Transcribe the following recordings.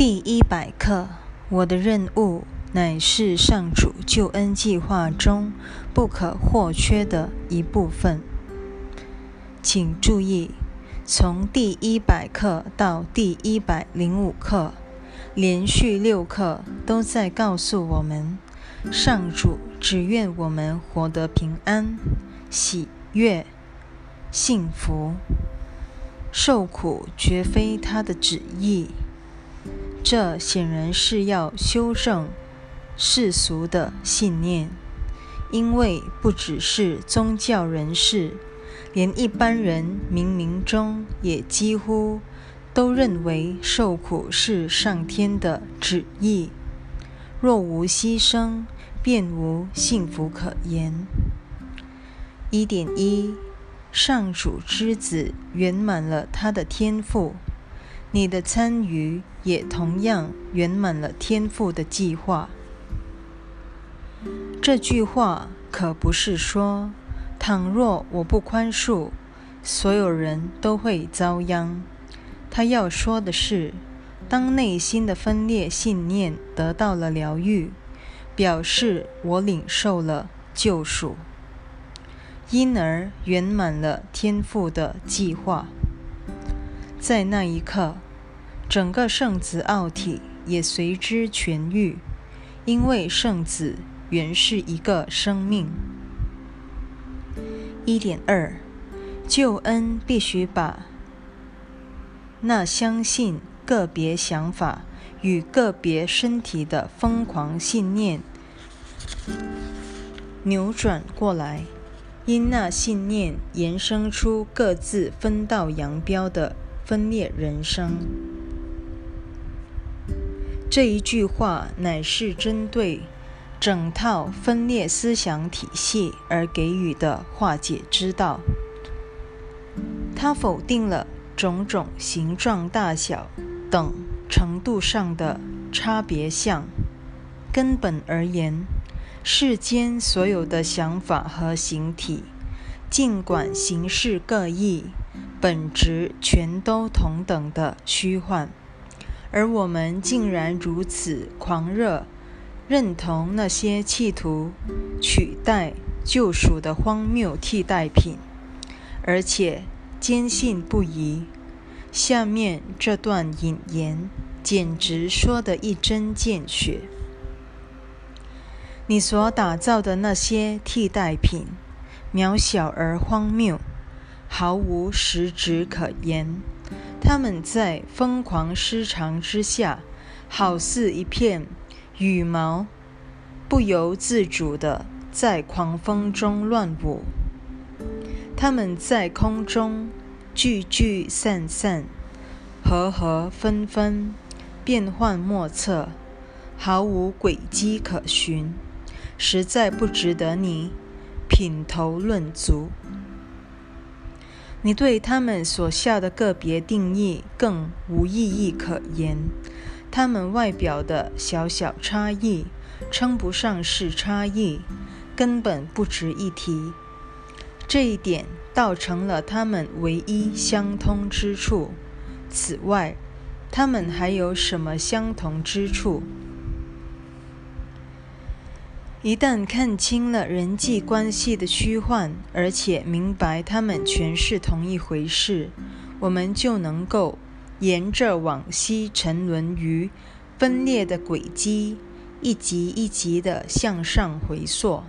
第一百课，我的任务乃是上主救恩计划中不可或缺的一部分。请注意，从第一百课到第一百零五课，连续六课都在告诉我们，上主只愿我们活得平安、喜悦、幸福，受苦绝非他的旨意。这显然是要修正世俗的信念，因为不只是宗教人士，连一般人冥冥中也几乎都认为受苦是上天的旨意。若无牺牲，便无幸福可言。一点一，上主之子圆满了他的天赋。你的参与也同样圆满了天赋的计划。这句话可不是说，倘若我不宽恕，所有人都会遭殃。他要说的是，当内心的分裂信念得到了疗愈，表示我领受了救赎，因而圆满了天赋的计划。在那一刻，整个圣子奥体也随之痊愈，因为圣子原是一个生命。一点二，救恩必须把那相信个别想法与个别身体的疯狂信念扭转过来。因那信念延伸出各自分道扬镳的分裂人生。这一句话乃是针对整套分裂思想体系而给予的化解之道。它否定了种种形状、大小等程度上的差别相。根本而言，世间所有的想法和形体，尽管形式各异，本质全都同等的虚幻，而我们竟然如此狂热，认同那些企图取代救赎的荒谬替代品，而且坚信不疑。下面这段引言简直说得一针见血。你所打造的那些替代品，渺小而荒谬，毫无实质可言。他们在疯狂失常之下，好似一片羽毛，不由自主地在狂风中乱舞。他们在空中聚聚散散，合合纷纷，变幻莫测，毫无轨迹可循。实在不值得你品头论足。你对他们所下的个别定义更无意义可言。他们外表的小小差异称不上是差异，根本不值一提。这一点倒成了他们唯一相通之处。此外，他们还有什么相同之处？一旦看清了人际关系的虚幻，而且明白它们全是同一回事，我们就能够沿着往昔沉沦于分裂的轨迹，一级一级地向上回溯，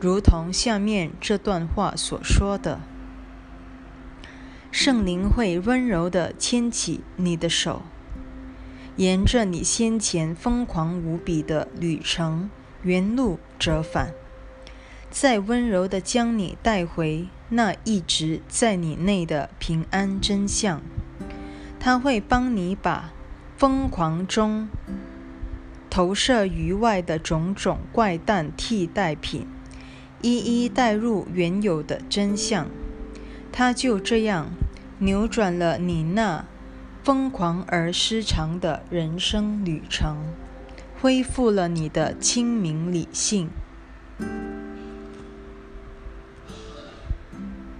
如同下面这段话所说的：“圣灵会温柔地牵起你的手，沿着你先前疯狂无比的旅程。”原路折返，再温柔地将你带回那一直在你内的平安真相。他会帮你把疯狂中投射于外的种种怪诞替代品一一带入原有的真相。他就这样扭转了你那疯狂而失常的人生旅程。恢复了你的清明理性。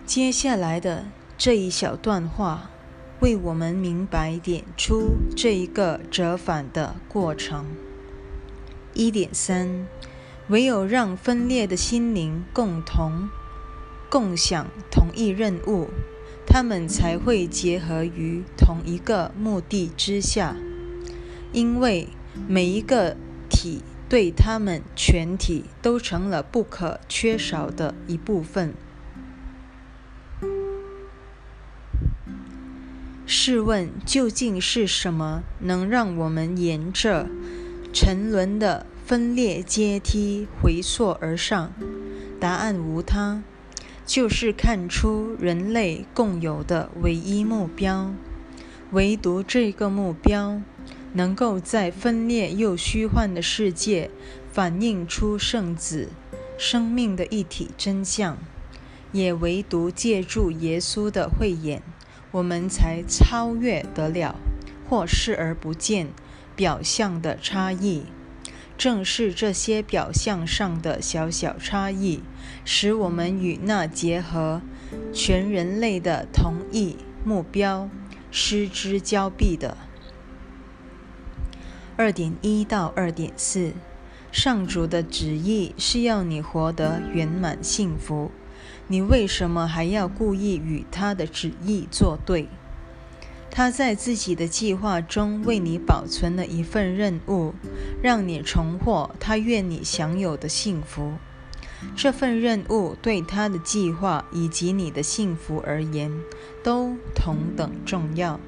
接下来的这一小段话，为我们明白点出这一个折返的过程。一点三，唯有让分裂的心灵共同共享同一任务，他们才会结合于同一个目的之下，因为每一个体对他们全体都成了不可缺少的一部分。试问，究竟是什么能让我们沿着沉沦的分裂阶梯回溯而上？答案无他，就是看出人类共有的唯一目标。唯独这个目标，能够在分裂又虚幻的世界反映出圣子生命的一体真相，也唯独借助耶稣的慧眼。我们才超越得了或视而不见表象的差异。正是这些表象上的小小差异，使我们与那结合全人类的同一目标失之交臂的。二点一到二点四，上主的旨意是要你活得圆满幸福。你为什么还要故意与他的旨意作对？他在自己的计划中为你保存了一份任务，让你重获他愿你享有的幸福。这份任务对他的计划以及你的幸福而言，都同等重要。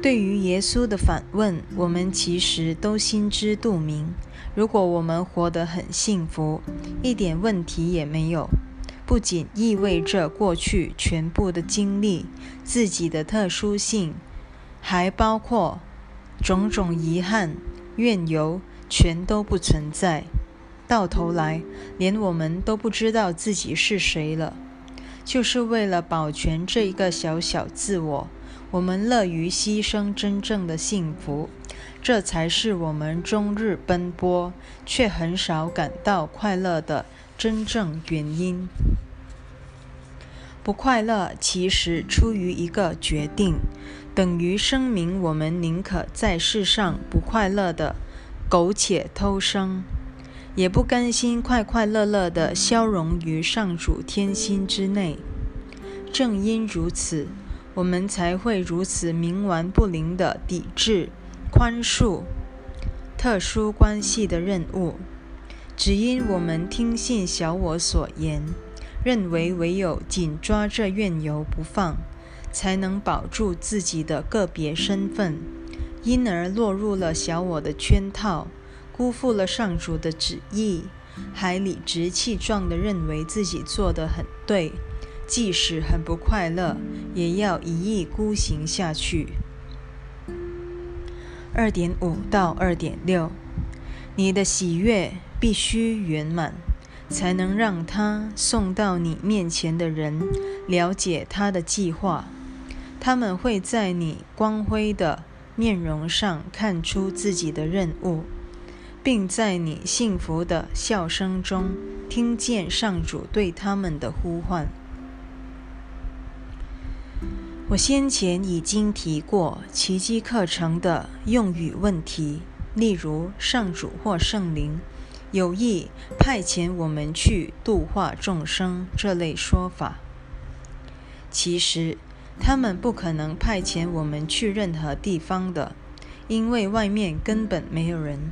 对于耶稣的反问，我们其实都心知肚明。如果我们活得很幸福，一点问题也没有，不仅意味着过去全部的经历、自己的特殊性，还包括种种遗憾、怨尤，全都不存在。到头来，连我们都不知道自己是谁了。就是为了保全这一个小小自我，我们乐于牺牲真正的幸福。这才是我们终日奔波却很少感到快乐的真正原因。不快乐其实出于一个决定，等于声明我们宁可在世上不快乐的苟且偷生，也不甘心快快乐乐的消融于上主天心之内。正因如此，我们才会如此冥顽不灵的抵制。宽恕特殊关系的任务，只因我们听信小我所言，认为唯有紧抓着怨尤不放，才能保住自己的个别身份，因而落入了小我的圈套，辜负了上主的旨意，还理直气壮地认为自己做得很对，即使很不快乐，也要一意孤行下去。二点五到二点六，你的喜悦必须圆满，才能让他送到你面前的人了解他的计划。他们会在你光辉的面容上看出自己的任务，并在你幸福的笑声中听见上主对他们的呼唤。我先前已经提过奇迹课程的用语问题，例如上主或圣灵有意派遣我们去度化众生这类说法。其实他们不可能派遣我们去任何地方的，因为外面根本没有人。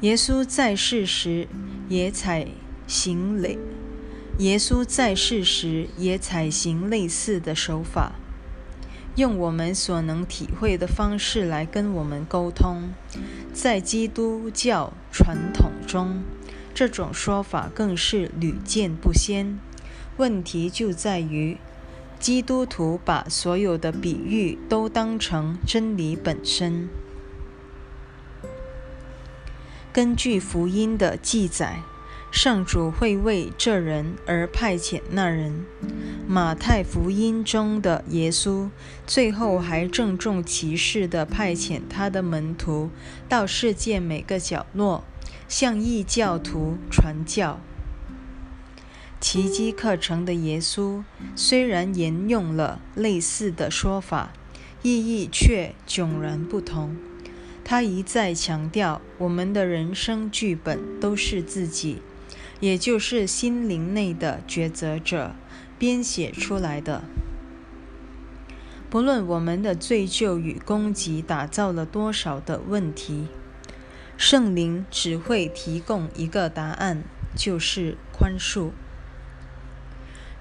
耶稣在世时也采行类。耶稣在世时也采行类似的手法，用我们所能体会的方式来跟我们沟通。在基督教传统中，这种说法更是屡见不鲜。问题就在于，基督徒把所有的比喻都当成真理本身。根据福音的记载。上主会为这人而派遣那人。马太福音中的耶稣最后还郑重其事地派遣他的门徒到世界每个角落，向异教徒传教。奇迹课程的耶稣虽然沿用了类似的说法，意义却迥然不同。他一再强调，我们的人生剧本都是自己，也就是心灵内的抉择者编写出来的。不论我们的罪疚与攻击打造了多少的问题，圣灵只会提供一个答案，就是宽恕。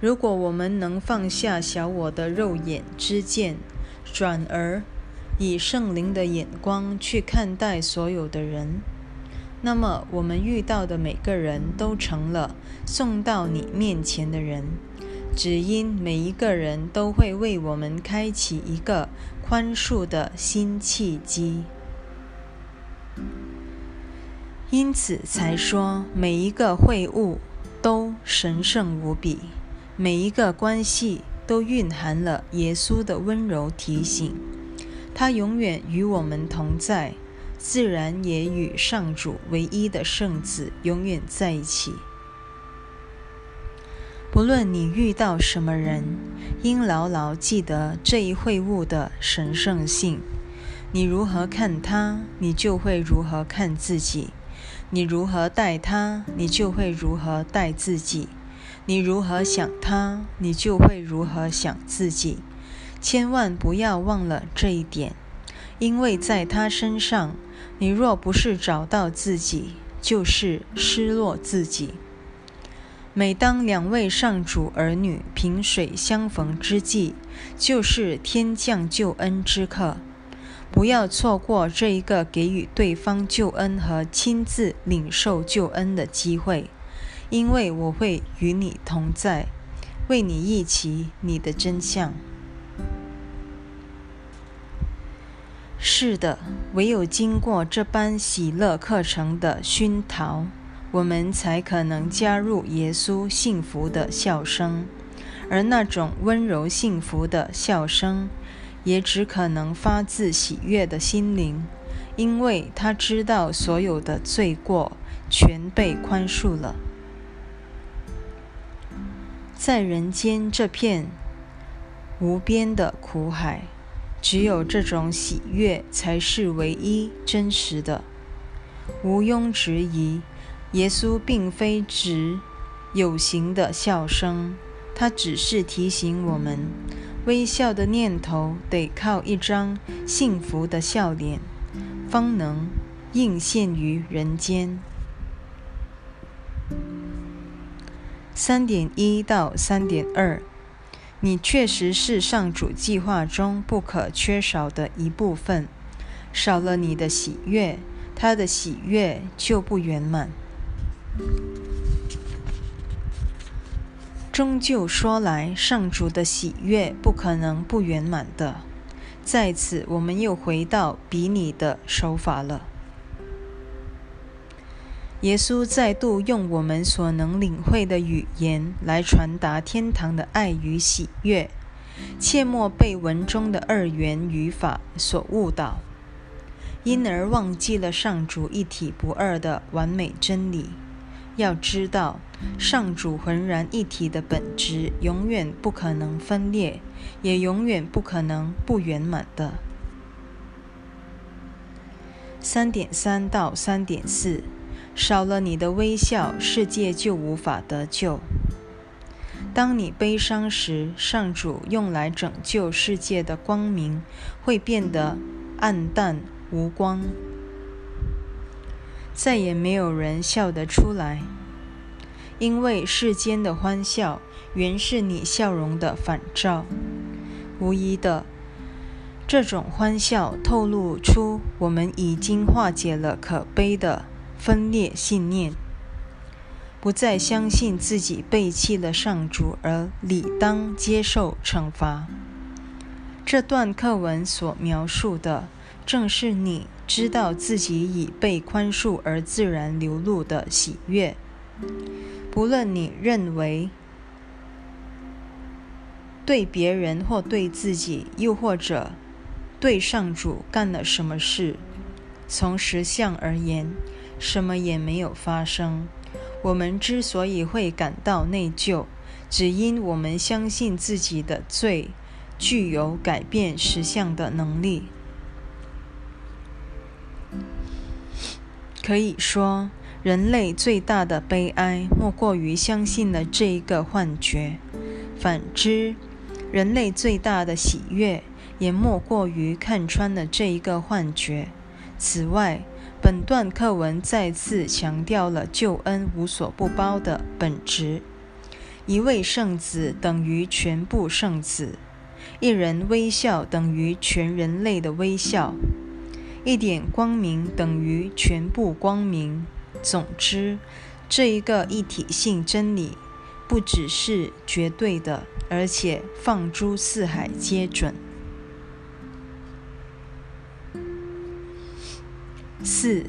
如果我们能放下小我的肉眼之见，转而以圣灵的眼光去看待所有的人，那么我们遇到的每个人都成了送到你面前的人。只因每一个人都会为我们开启一个宽恕的新契机，因此才说每一个会晤都神圣无比，每一个关系都蕴含了耶稣的温柔提醒。他永远与我们同在，自然也与上主唯一的圣子永远在一起。不论你遇到什么人，应牢牢记得这一会晤的神圣性。你如何看他，你就会如何看自己；你如何待他，你就会如何待自己；你如何想他，你就会如何想自己。千万不要忘了这一点，因为在他身上，你若不是找到自己，就是失落自己。每当两位上主儿女萍水相逢之际，就是天降救恩之刻。不要错过这一个给予对方救恩和亲自领受救恩的机会，因为我会与你同在，为你一起你的真相。是的，唯有经过这般喜乐课程的熏陶。我们才可能加入耶稣幸福的笑声，而那种温柔幸福的笑声，也只可能发自喜悦的心灵，因为他知道所有的罪过全被宽恕了。在人间这片无边的苦海，只有这种喜悦才是唯一真实的，毋庸置疑。耶稣并非指有形的笑声，他只是提醒我们，微笑的念头得靠一张幸福的笑脸，方能应现于人间。三点一到三点二，你确实是上主计划中不可缺少的一部分，少了你的喜悦，他的喜悦就不圆满。终究说来，上主的喜悦不可能不圆满的。在此，我们又回到比拟的手法了。耶稣再度用我们所能领会的语言来传达天堂的爱与喜悦，切莫被文中的二元语法所误导，因而忘记了上主一体不二的完美真理。要知道，上主浑然一体的本质永远不可能分裂，也永远不可能不圆满的。三点三到三点四，少了你的微笑，世界就无法得救。当你悲伤时，上主用来拯救世界的光明会变得暗淡无光。再也没有人笑得出来，因为世间的欢笑原是你笑容的反照。无疑的，这种欢笑透露出我们已经化解了可悲的分裂信念，不再相信自己背弃了上主而理当接受惩罚。这段课文所描述的。正是你知道自己已被宽恕而自然流露的喜悦，不论你认为对别人或对自己，又或者对上主干了什么事，从实相而言，什么也没有发生。我们之所以会感到内疚，只因我们相信自己的罪具有改变实相的能力。可以说，人类最大的悲哀莫过于相信了这一个幻觉；反之，人类最大的喜悦也莫过于看穿了这一个幻觉。此外，本段课文再次强调了救恩无所不包的本质：一位圣子等于全部圣子，一人微笑等于全人类的微笑，一点光明等于全部光明。总之，这一个一体性真理不只是绝对的，而且放诸四海皆准。四，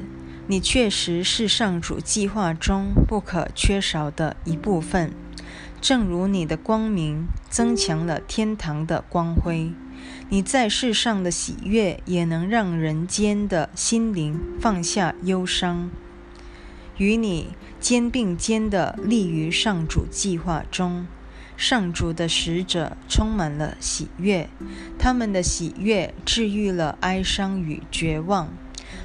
你确实是上主计划中不可缺少的一部分，正如你的光明增强了天堂的光辉，你在世上的喜悦也能让人间的心灵放下忧伤。与你肩并肩的立于上主计划中，上主的使者充满了喜悦，他们的喜悦治愈了哀伤与绝望。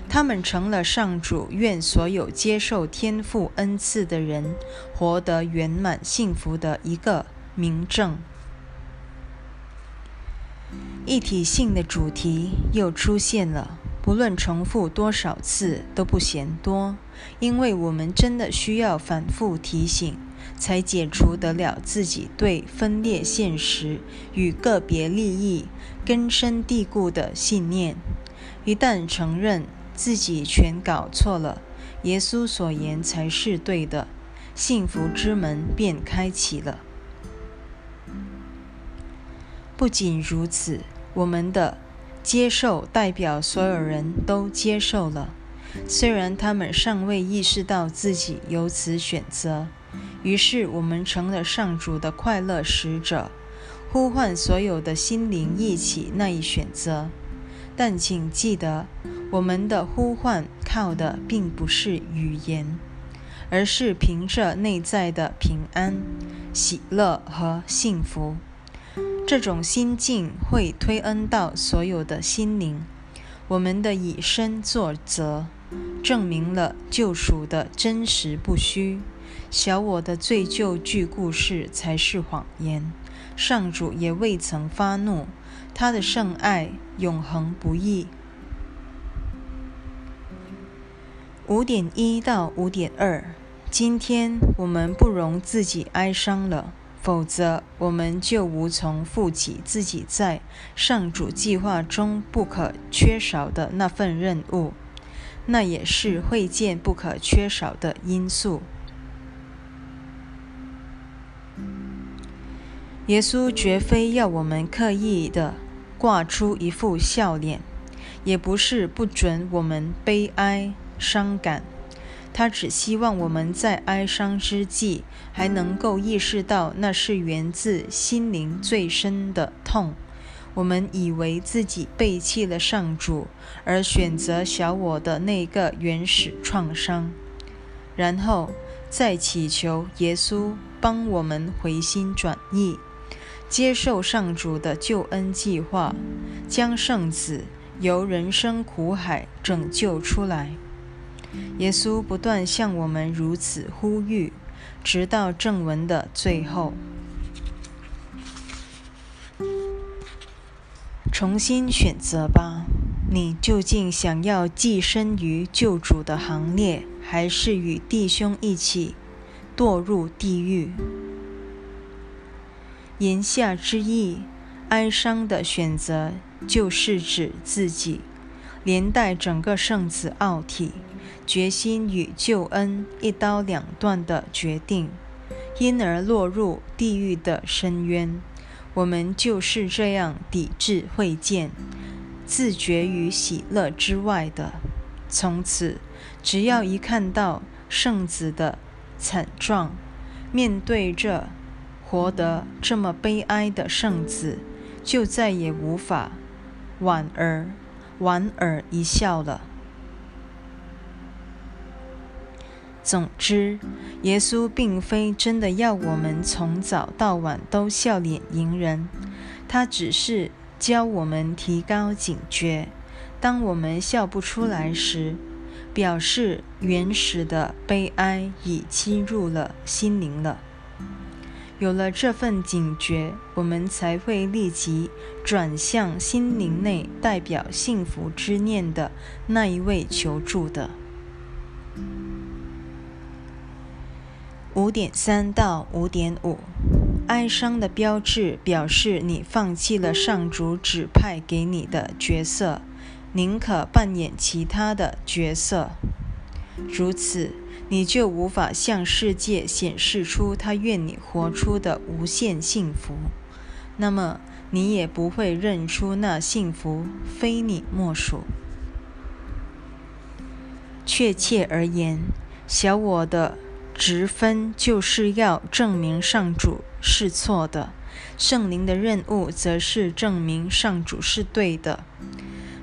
他们成了上主愿所有接受天赋恩赐的人活得圆满幸福的一个明证。一体性的主题又出现了，不论重复多少次都不嫌多，因为我们真的需要反复提醒，才解除得了自己对分裂现实与个别利益根深蒂固的信念。一旦承认，自己全搞错了，耶稣所言才是对的，幸福之门便开启了。不仅如此，我们的接受代表所有人都接受了，虽然他们尚未意识到自己有此选择。于是，我们成了上主的快乐使者，呼唤所有的心灵一起那一选择。但请记得。我们的呼唤靠的并不是语言，而是凭着内在的平安、喜乐和幸福。这种心境会推恩到所有的心灵。我们的以身作则，证明了救赎的真实不虚。小我的罪疚剧故事才是谎言。上主也未曾发怒，他的圣爱永恒不易。五点一到五点二，今天我们不容自己哀伤了，否则我们就无从负起自己在上主计划中不可缺少的那份任务。那也是会见不可缺少的因素。耶稣绝非要我们刻意的挂出一副笑脸，也不是不准我们悲哀。伤感，他只希望我们在哀伤之际，还能够意识到那是源自心灵最深的痛。我们以为自己背弃了上主，而选择小我的那个原始创伤，然后再祈求耶稣帮我们回心转意，接受上主的救恩计划，将圣子由人生苦海拯救出来。耶稣不断向我们如此呼吁，直到正文的最后。重新选择吧，你究竟想要寄身于救主的行列，还是与弟兄一起堕入地狱？言下之意，哀伤的选择就是指自己，连带整个圣子奥体。决心与救恩一刀两断的决定，因而落入地狱的深渊。我们就是这样抵制会见，自绝于喜乐之外的。从此，只要一看到圣子的惨状，面对着活得这么悲哀的圣子，就再也无法莞尔莞尔一笑了。总之，耶稣并非真的要我们从早到晚都笑脸迎人，他只是教我们提高警觉。当我们笑不出来时，表示原始的悲哀已侵入了心灵了。有了这份警觉，我们才会立即转向心灵内代表幸福之念的那一位求助的。五点三到五点五，哀伤的标志表示你放弃了上主指派给你的角色，宁可扮演其他的角色。如此，你就无法向世界显示出他愿你活出的无限幸福。那么，你也不会认出那幸福非你莫属。确切而言，小我的。直分就是要证明上主是错的，圣灵的任务则是证明上主是对的。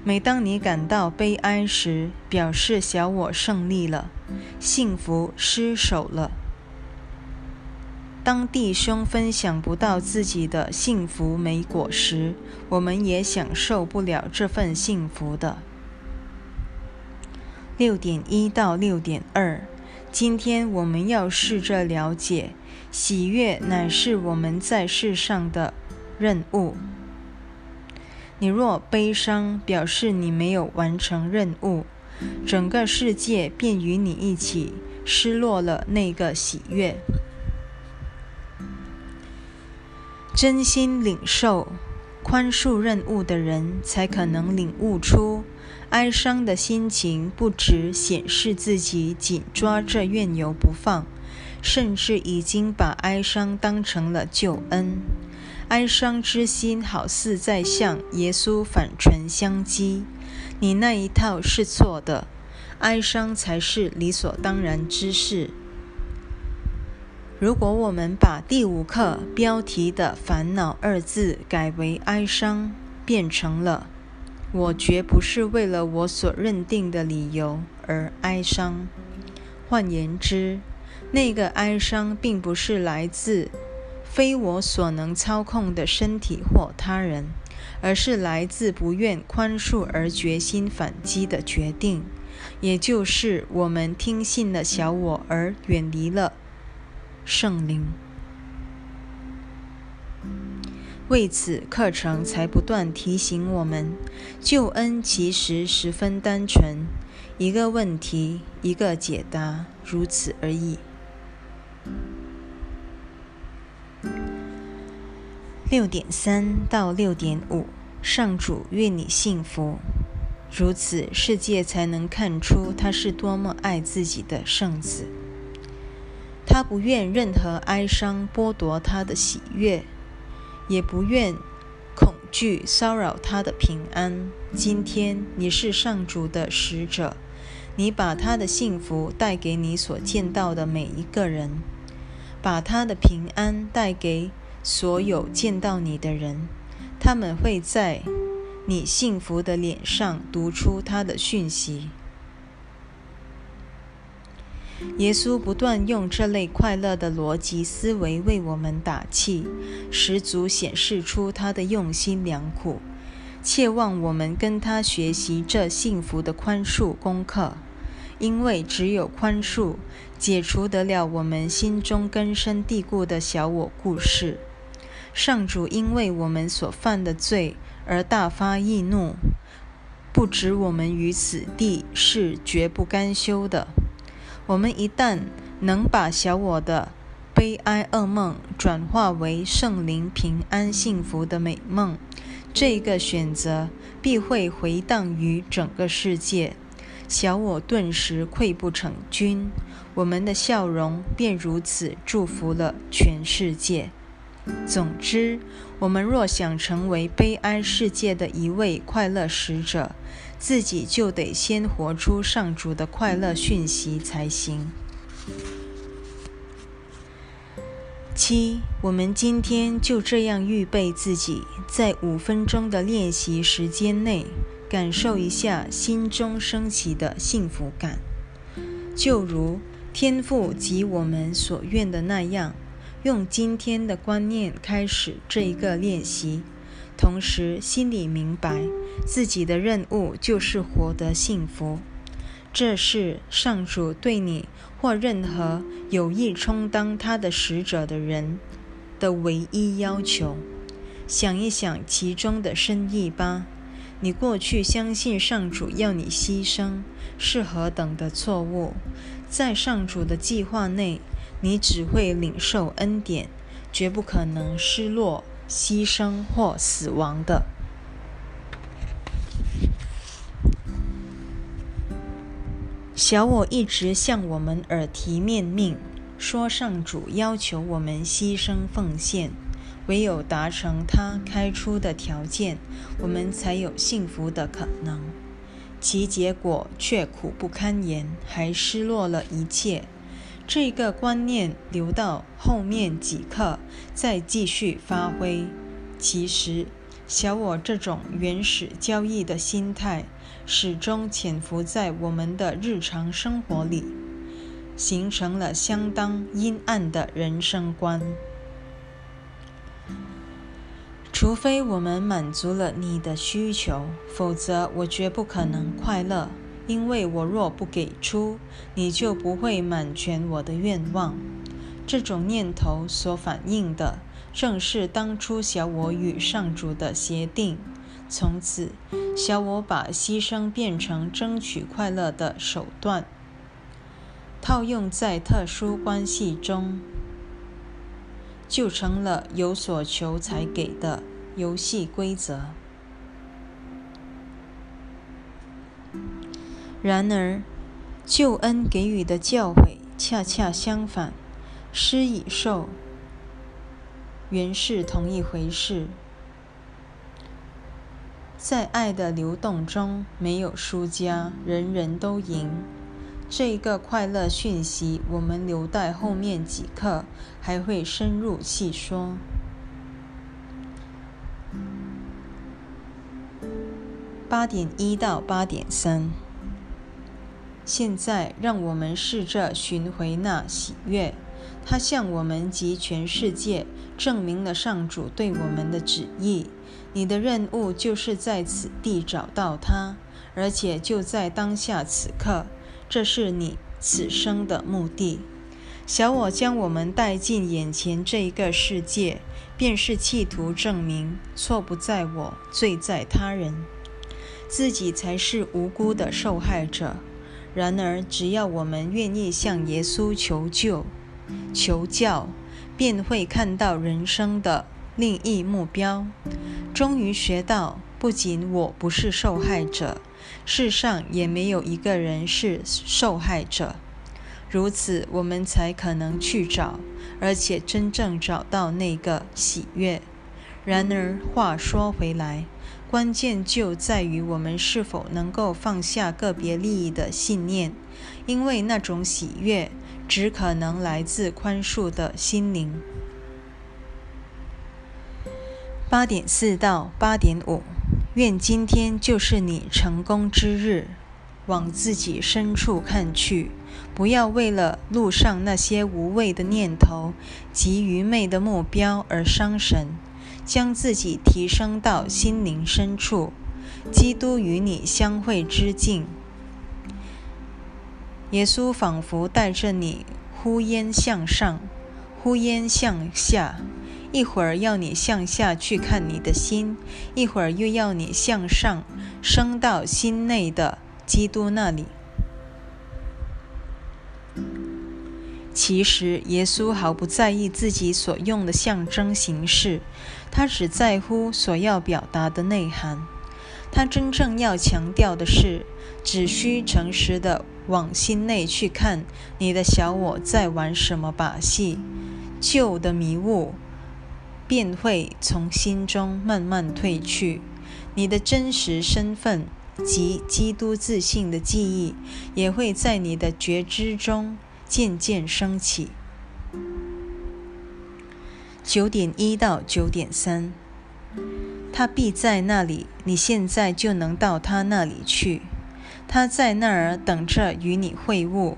每当你感到悲哀时，表示小我胜利了，幸福失守了。当弟兄分享不到自己的幸福美果时，我们也享受不了这份幸福的。六点一到六点二。今天我们要试着了解，喜悦乃是我们在世上的任务。你若悲伤，表示你没有完成任务，整个世界便与你一起失落了那个喜悦。真心领受宽恕任务的人，才可能领悟出。哀伤的心情不只显示自己紧抓着怨尤不放，甚至已经把哀伤当成了救恩。哀伤之心好似在向耶稣反唇相讥：“你那一套是错的，哀伤才是理所当然之事。”如果我们把第五课标题的“烦恼”二字改为“哀伤”，变成了。我绝不是为了我所认定的理由而哀伤。换言之，那个哀伤并不是来自非我所能操控的身体或他人，而是来自不愿宽恕而决心反击的决定，也就是我们听信了小我而远离了圣灵。为此，课程才不断提醒我们：救恩其实十分单纯，一个问题，一个解答，如此而已。六点三到六点五，上主愿你幸福，如此世界才能看出他是多么爱自己的圣子。他不愿任何哀伤剥夺他的喜悦。也不愿恐惧骚扰他的平安。今天你是上主的使者，你把他的幸福带给你所见到的每一个人，把他的平安带给所有见到你的人。他们会在你幸福的脸上读出他的讯息。耶稣不断用这类快乐的逻辑思维为我们打气，十足显示出他的用心良苦。切望我们跟他学习这幸福的宽恕功课，因为只有宽恕，解除得了我们心中根深蒂固的小我故事。上主因为我们所犯的罪而大发易怒，不止我们于此地是绝不甘休的。我们一旦能把小我的悲哀噩梦转化为圣灵平安幸福的美梦，这个选择必会回荡于整个世界，小我顿时溃不成军，我们的笑容便如此祝福了全世界。总之，我们若想成为悲哀世界的一位快乐使者，自己就得先活出上主的快乐讯息才行。七，我们今天就这样预备自己，在五分钟的练习时间内，感受一下心中升起的幸福感，就如天父及我们所愿的那样，用今天的观念开始这一个练习，同时心里明白自己的任务就是活得幸福。这是上主对你或任何有意充当他的使者的人的唯一要求。想一想其中的深意吧。你过去相信上主要你牺牲是何等的错误。在上主的计划内，你只会领受恩典，绝不可能失落、牺牲或死亡的。小我一直向我们耳提面命，说上主要求我们牺牲奉献。唯有达成他开出的条件，我们才有幸福的可能。其结果却苦不堪言，还失落了一切。这个观念留到后面几课再继续发挥。其实，小我这种原始交易的心态，始终潜伏在我们的日常生活里，形成了相当阴暗的人生观。除非我们满足了你的需求，否则我绝不可能快乐。因为我若不给出，你就不会满全我的愿望。这种念头所反映的，正是当初小我与上主的协定。从此，小我把牺牲变成争取快乐的手段，套用在特殊关系中。就成了有所求才给的游戏规则。然而，救恩给予的教诲恰恰相反，施与受原是同一回事。在爱的流动中，没有输家，人人都赢。这个快乐讯息，我们留待后面几课还会深入细说。八点一到八点三，现在让我们试着寻回那喜悦，它向我们及全世界证明了上主对我们的旨意。你的任务就是在此地找到它，而且就在当下此刻。这是你此生的目的。小我将我们带进眼前这一个世界，便是企图证明错不在我，罪在他人，自己才是无辜的受害者。然而，只要我们愿意向耶稣求救、求教，便会看到人生的另一目标。终于学到，不仅我不是受害者。世上也没有一个人是受害者，如此我们才可能去找，而且真正找到那个喜悦。然而话说回来，关键就在于我们是否能够放下个别利益的信念，因为那种喜悦只可能来自宽恕的心灵。八点四到八点五。愿今天就是你成功之日。往自己深处看去，不要为了路上那些无谓的念头及愚昧的目标而伤神。将自己提升到心灵深处，基督与你相会之境。耶稣仿佛带着你呼烟向上，呼烟向下。一会儿要你向下去看你的心，一会儿又要你向上升到心内的基督那里。其实，耶稣毫不在意自己所用的象征形式，他只在乎所要表达的内涵。他真正要强调的是，只需诚实的往心内去看，你的小我在玩什么把戏，旧的迷雾。便会从心中慢慢褪去，你的真实身份及基督自信的记忆也会在你的觉知中渐渐升起。九点一到九点三，他必在那里，你现在就能到他那里去。他在那儿等着与你会晤。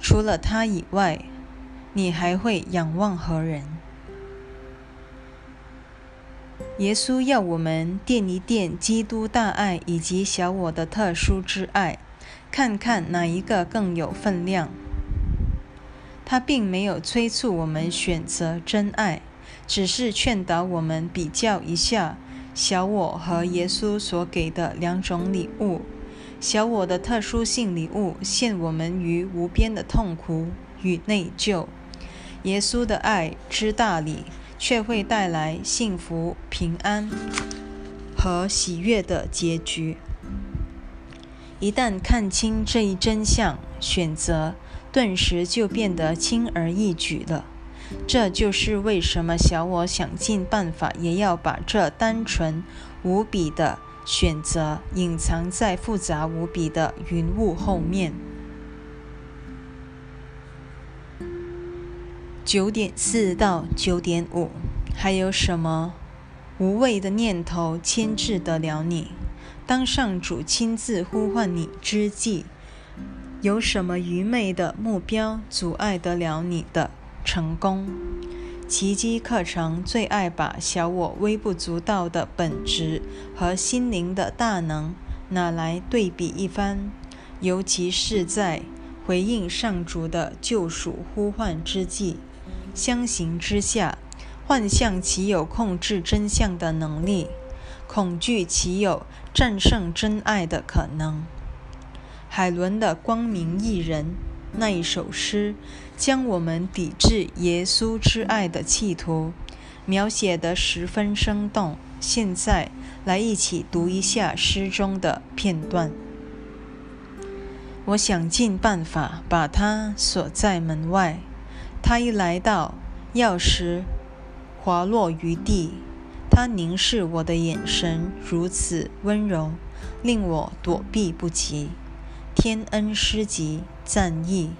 除了他以外，你还会仰望何人？耶稣要我们掂一掂基督大爱以及小我的特殊之爱，看看哪一个更有分量。他并没有催促我们选择真爱，只是劝导我们比较一下小我和耶稣所给的两种礼物。小我的特殊性礼物陷我们于无边的痛苦与内疚，耶稣的爱之大礼。却会带来幸福、平安和喜悦的结局。一旦看清这一真相，选择顿时就变得轻而易举了。这就是为什么小我想尽办法也要把这单纯无比的选择隐藏在复杂无比的云雾后面。九点四到九点五，还有什么无谓的念头牵制得了你？当上主亲自呼唤你之际，有什么愚昧的目标阻碍得了你的成功？奇迹课程最爱把小我微不足道的本质和心灵的大能拿来对比一番，尤其是在回应上主的救赎呼唤之际。相形之下，幻象岂有控制真相的能力？恐惧岂有战胜真爱的可能？海伦的《光明艺人》那一首诗，将我们抵制耶稣之爱的企图描写得十分生动。现在来一起读一下诗中的片段。我想尽办法把它锁在门外。他一来到，钥匙滑落于地。他凝视我的眼神如此温柔，令我躲避不及。天恩诗集赞译。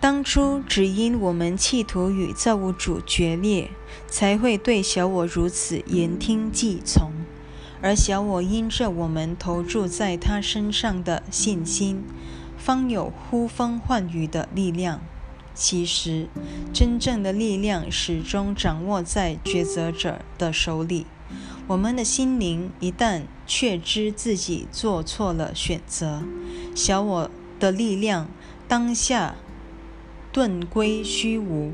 当初只因我们企图与造物主决裂，才会对小我如此言听计从。而小我因着我们投注在他身上的信心，方有呼风唤雨的力量。其实，真正的力量始终掌握在抉择者的手里。我们的心灵一旦确知自己做错了选择，小我的力量当下顿归虚无，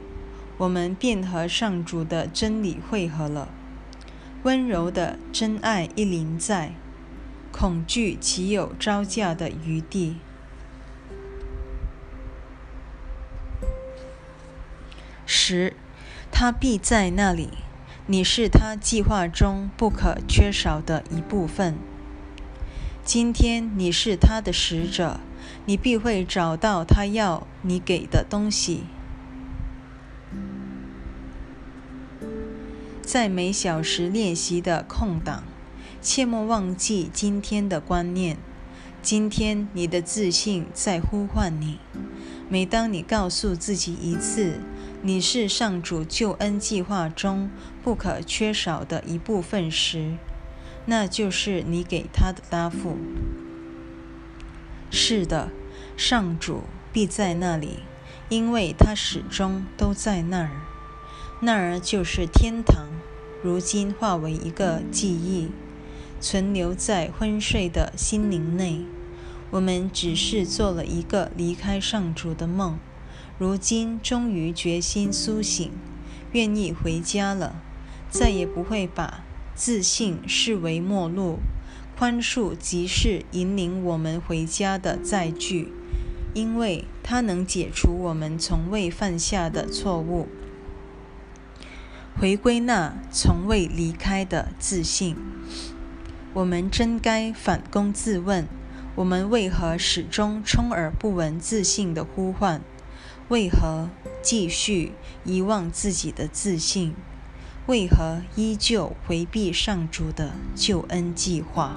我们便和上主的真理汇合了。温柔的真爱一临在，恐惧岂有招架的余地？十，他必在那里。你是他计划中不可缺少的一部分。今天你是他的使者，你必会找到他要你给的东西。在每小时练习的空档，切莫忘记今天的观念。今天你的自信在呼唤你。每当你告诉自己一次你是上主救恩计划中不可缺少的一部分时，那就是你给他的答复。是的，上主必在那里，因为他始终都在那儿。那儿就是天堂。如今化为一个记忆，存留在昏睡的心灵内。我们只是做了一个离开上主的梦，如今终于决心苏醒，愿意回家了。再也不会把自信视为末路，宽恕即是引领我们回家的载具，因为它能解除我们从未犯下的错误。回归那从未离开的自信，我们真该反躬自问：我们为何始终充耳不闻自信的呼唤？为何继续遗忘自己的自信？为何依旧回避上主的救恩计划？